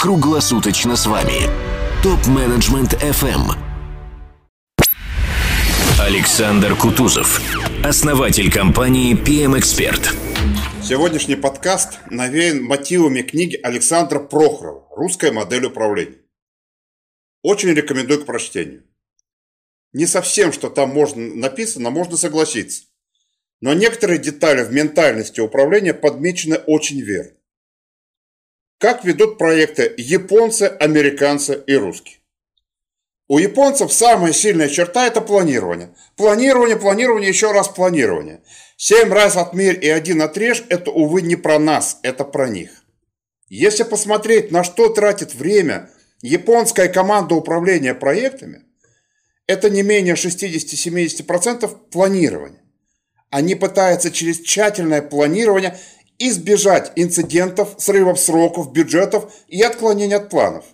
круглосуточно с вами. Топ-менеджмент FM. Александр Кутузов, основатель компании PM Expert. Сегодняшний подкаст навеян мотивами книги Александра Прохорова «Русская модель управления». Очень рекомендую к прочтению. Не совсем, что там можно написано, можно согласиться. Но некоторые детали в ментальности управления подмечены очень верно. Как ведут проекты японцы, американцы и русские? У японцев самая сильная черта – это планирование. Планирование, планирование, еще раз планирование. Семь раз отмерь и один отрежь – это, увы, не про нас, это про них. Если посмотреть, на что тратит время японская команда управления проектами, это не менее 60-70% планирования. Они пытаются через тщательное планирование избежать инцидентов, срывов сроков, бюджетов и отклонений от планов.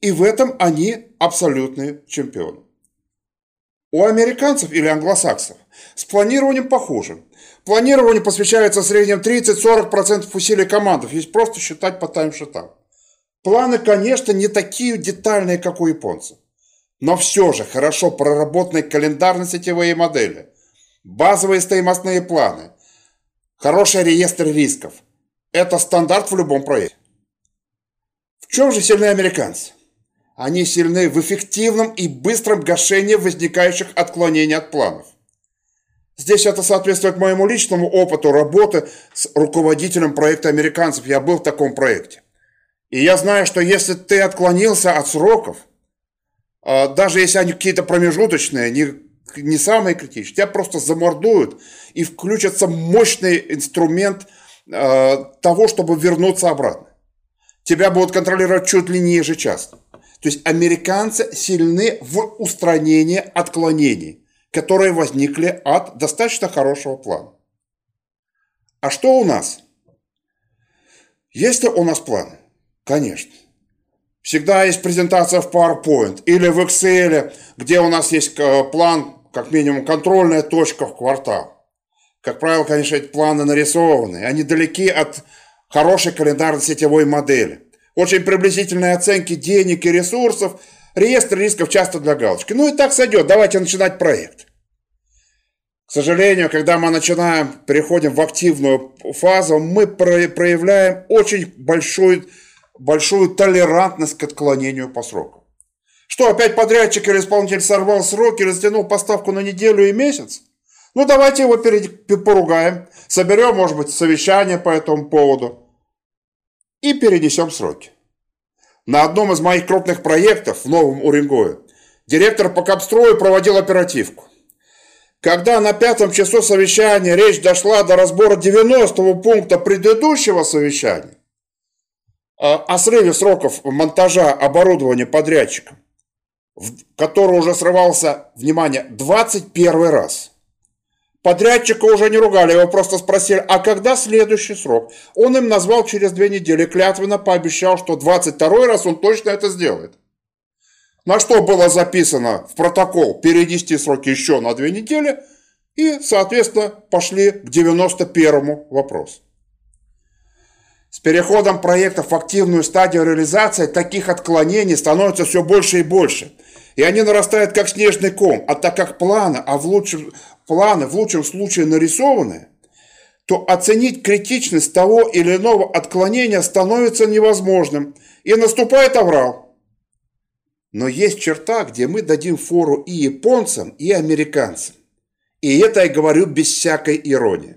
И в этом они абсолютные чемпионы. У американцев или англосаксов с планированием похоже. Планированию посвящается в среднем 30-40% усилий командов, если просто считать по таймшитам. Планы, конечно, не такие детальные, как у японцев. Но все же хорошо проработанные календарно-сетевые модели – Базовые стоимостные планы. Хороший реестр рисков. Это стандарт в любом проекте. В чем же сильны американцы? Они сильны в эффективном и быстром гашении возникающих отклонений от планов. Здесь это соответствует моему личному опыту работы с руководителем проекта американцев. Я был в таком проекте. И я знаю, что если ты отклонился от сроков, а, даже если они какие-то промежуточные, не не самые критичные, тебя просто замордуют и включится мощный инструмент э, того, чтобы вернуться обратно. Тебя будут контролировать чуть ли не ежечасно. То есть американцы сильны в устранении отклонений, которые возникли от достаточно хорошего плана. А что у нас? Есть ли у нас планы? Конечно. Всегда есть презентация в PowerPoint или в Excel, где у нас есть э, план как минимум контрольная точка в квартал. Как правило, конечно, эти планы нарисованы, они далеки от хорошей календарно-сетевой модели. Очень приблизительные оценки денег и ресурсов, реестр рисков часто для галочки. Ну и так сойдет, давайте начинать проект. К сожалению, когда мы начинаем, переходим в активную фазу, мы проявляем очень большую, большую толерантность к отклонению по срокам. Что, опять подрядчик или исполнитель сорвал сроки, растянул поставку на неделю и месяц? Ну, давайте его перед... поругаем, соберем, может быть, совещание по этому поводу и перенесем сроки. На одном из моих крупных проектов в Новом Уренгое директор по Капстрою проводил оперативку. Когда на пятом часу совещания речь дошла до разбора 90-го пункта предыдущего совещания о срыве сроков монтажа оборудования подрядчиком, который уже срывался, внимание, 21 раз. Подрядчика уже не ругали, его просто спросили, а когда следующий срок? Он им назвал через две недели, клятвенно пообещал, что 22 раз он точно это сделает. На что было записано в протокол перенести сроки еще на две недели, и, соответственно, пошли к 91 вопросу. С переходом проектов в активную стадию реализации таких отклонений становится все больше и больше. И они нарастают как снежный ком. А так как планы, а в лучшем, планы в лучшем случае нарисованы, то оценить критичность того или иного отклонения становится невозможным. И наступает аврал. Но есть черта, где мы дадим фору и японцам, и американцам. И это я говорю без всякой иронии.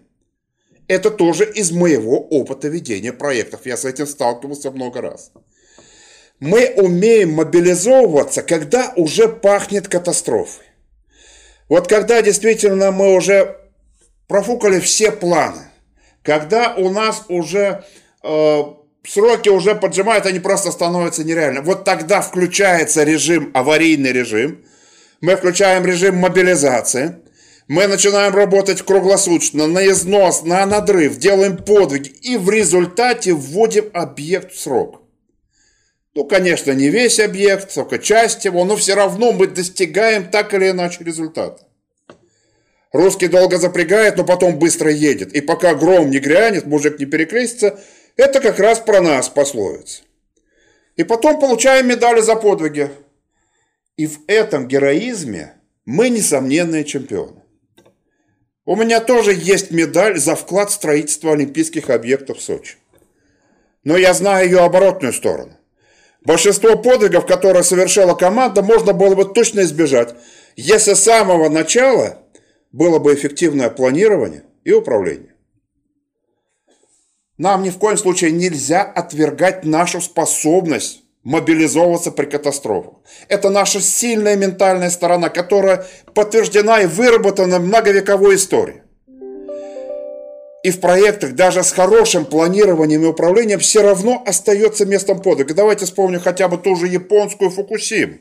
Это тоже из моего опыта ведения проектов. Я с этим сталкивался много раз. Мы умеем мобилизовываться, когда уже пахнет катастрофой. Вот когда действительно мы уже профукали все планы, когда у нас уже э, сроки уже поджимают, они просто становятся нереальны. Вот тогда включается режим, аварийный режим, мы включаем режим мобилизации – мы начинаем работать круглосуточно, на износ, на надрыв, делаем подвиги и в результате вводим объект в срок. Ну, конечно, не весь объект, только часть его, но все равно мы достигаем так или иначе результата. Русский долго запрягает, но потом быстро едет. И пока гром не грянет, мужик не перекрестится, это как раз про нас пословица. И потом получаем медали за подвиги. И в этом героизме мы несомненные чемпионы. У меня тоже есть медаль за вклад в строительство олимпийских объектов в Сочи. Но я знаю ее оборотную сторону. Большинство подвигов, которые совершила команда, можно было бы точно избежать, если с самого начала было бы эффективное планирование и управление. Нам ни в коем случае нельзя отвергать нашу способность мобилизовываться при катастрофах. Это наша сильная ментальная сторона, которая подтверждена и выработана многовековой истории. И в проектах даже с хорошим планированием и управлением все равно остается местом подвига. Давайте вспомним хотя бы ту же японскую Фукусиму.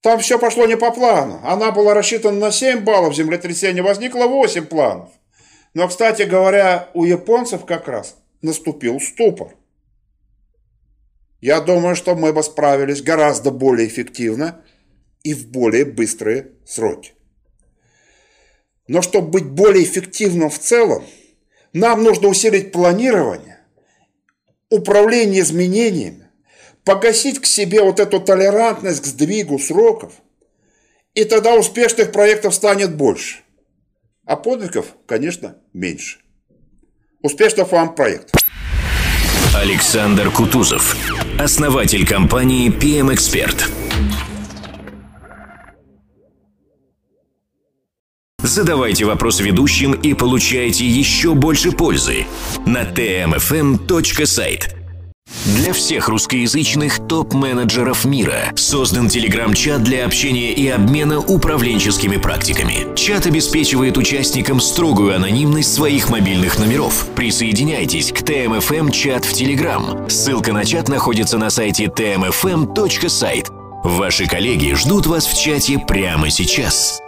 Там все пошло не по плану. Она была рассчитана на 7 баллов землетрясения, возникло 8 планов. Но, кстати говоря, у японцев как раз наступил ступор. Я думаю, что мы бы справились гораздо более эффективно и в более быстрые сроки. Но чтобы быть более эффективным в целом, нам нужно усилить планирование, управление изменениями, погасить к себе вот эту толерантность к сдвигу сроков, и тогда успешных проектов станет больше, а подвигов, конечно, меньше. Успешных вам проектов! Александр Кутузов, основатель компании PM Expert. Задавайте вопрос ведущим и получайте еще больше пользы на tmfm.site. Для всех русскоязычных топ-менеджеров мира создан телеграм-чат для общения и обмена управленческими практиками. Чат обеспечивает участникам строгую анонимность своих мобильных номеров. Присоединяйтесь к ТМФМ чат в Телеграм. Ссылка на чат находится на сайте tmfm.site. Ваши коллеги ждут вас в чате прямо сейчас.